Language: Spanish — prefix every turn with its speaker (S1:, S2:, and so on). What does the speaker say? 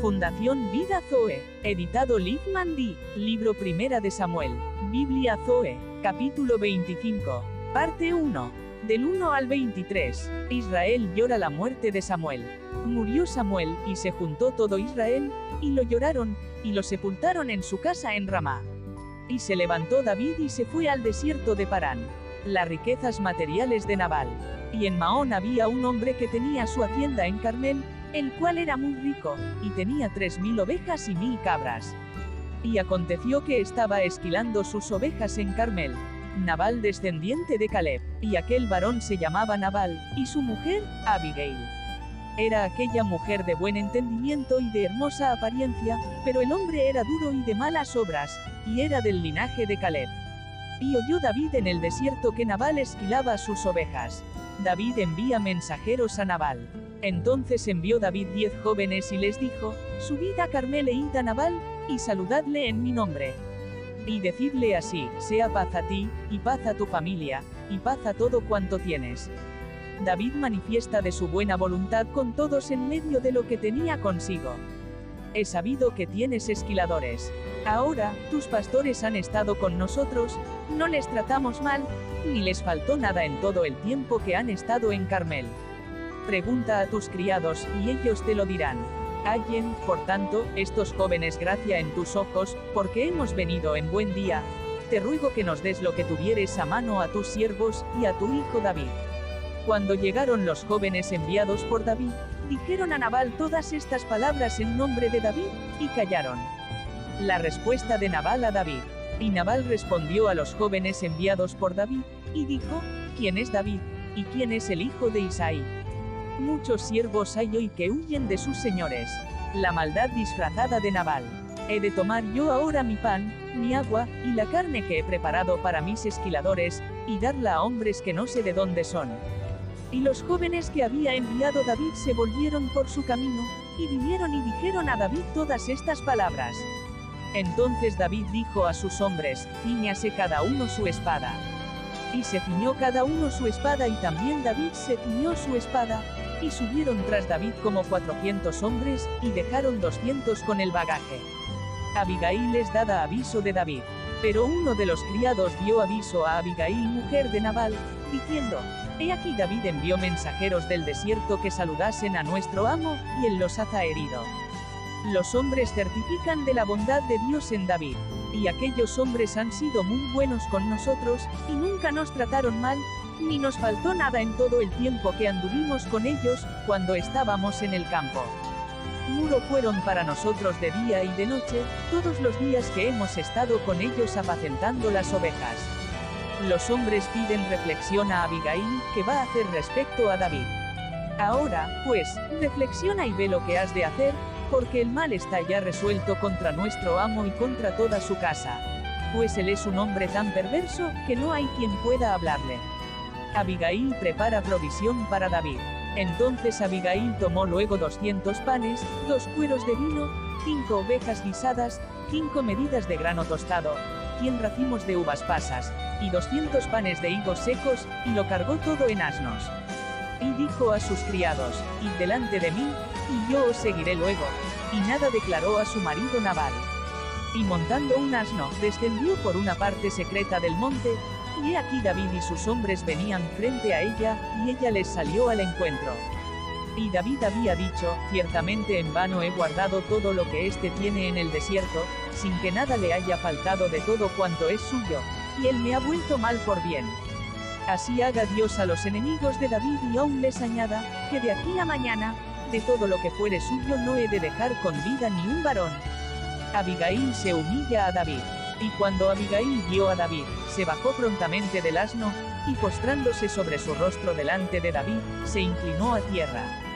S1: Fundación Vida Zoe, editado Liv Mandy, libro Primera de Samuel, Biblia Zoe, capítulo 25, parte 1, del 1 al 23. Israel llora la muerte de Samuel. Murió Samuel, y se juntó todo Israel, y lo lloraron, y lo sepultaron en su casa en Ramá. Y se levantó David y se fue al desierto de Parán. Las riquezas materiales de Nabal. Y en Maón había un hombre que tenía su hacienda en Carmel, el cual era muy rico, y tenía tres mil ovejas y mil cabras. Y aconteció que estaba esquilando sus ovejas en Carmel. Nabal descendiente de Caleb, y aquel varón se llamaba Nabal, y su mujer, Abigail. Era aquella mujer de buen entendimiento y de hermosa apariencia, pero el hombre era duro y de malas obras, y era del linaje de Caleb. Y oyó David en el desierto que Nabal esquilaba sus ovejas. David envía mensajeros a Nabal. Entonces envió David diez jóvenes y les dijo, Subid a Carmel e id a Nabal, y saludadle en mi nombre. Y decidle así, sea paz a ti, y paz a tu familia, y paz a todo cuanto tienes. David manifiesta de su buena voluntad con todos en medio de lo que tenía consigo. He sabido que tienes esquiladores. Ahora, tus pastores han estado con nosotros, no les tratamos mal, ni les faltó nada en todo el tiempo que han estado en Carmel. Pregunta a tus criados, y ellos te lo dirán. Hallen, por tanto, estos jóvenes gracia en tus ojos, porque hemos venido en buen día. Te ruego que nos des lo que tuvieres a mano a tus siervos, y a tu hijo David. Cuando llegaron los jóvenes enviados por David, dijeron a Nabal todas estas palabras en nombre de David, y callaron. La respuesta de Nabal a David. Y Nabal respondió a los jóvenes enviados por David, y dijo, ¿quién es David? ¿Y quién es el hijo de Isaí? Muchos siervos hay hoy que huyen de sus señores. La maldad disfrazada de Nabal. He de tomar yo ahora mi pan, mi agua, y la carne que he preparado para mis esquiladores, y darla a hombres que no sé de dónde son. Y los jóvenes que había enviado David se volvieron por su camino, y vinieron y dijeron a David todas estas palabras. Entonces David dijo a sus hombres, ciñase cada uno su espada. Y se ciñó cada uno su espada y también David se ciñó su espada, y subieron tras David como cuatrocientos hombres, y dejaron doscientos con el bagaje. Abigail les dada aviso de David. Pero uno de los criados dio aviso a Abigail, mujer de Nabal, diciendo, He aquí David envió mensajeros del desierto que saludasen a nuestro amo, y él los haza herido. Los hombres certifican de la bondad de Dios en David, y aquellos hombres han sido muy buenos con nosotros, y nunca nos trataron mal, ni nos faltó nada en todo el tiempo que anduvimos con ellos, cuando estábamos en el campo. Muro fueron para nosotros de día y de noche, todos los días que hemos estado con ellos apacentando las ovejas. Los hombres piden reflexión a Abigail, que va a hacer respecto a David. Ahora, pues, reflexiona y ve lo que has de hacer, porque el mal está ya resuelto contra nuestro amo y contra toda su casa. Pues él es un hombre tan perverso, que no hay quien pueda hablarle. Abigail prepara provisión para David. Entonces Abigail tomó luego 200 panes, dos cueros de vino, cinco ovejas guisadas, cinco medidas de grano tostado, 100 racimos de uvas pasas, y 200 panes de higos secos, y lo cargó todo en asnos. Y dijo a sus criados, Id delante de mí, y yo os seguiré luego. Y nada declaró a su marido Nabal. Y montando un asno, descendió por una parte secreta del monte, y he aquí David y sus hombres venían frente a ella, y ella les salió al encuentro. Y David había dicho, ciertamente en vano he guardado todo lo que éste tiene en el desierto, sin que nada le haya faltado de todo cuanto es suyo, y él me ha vuelto mal por bien. Así haga Dios a los enemigos de David y aún les añada, que de aquí a mañana, de todo lo que fuere suyo no he de dejar con vida ni un varón. Abigail se humilla a David. Y cuando Abigail vio a David, se bajó prontamente del asno, y postrándose sobre su rostro delante de David, se inclinó a tierra.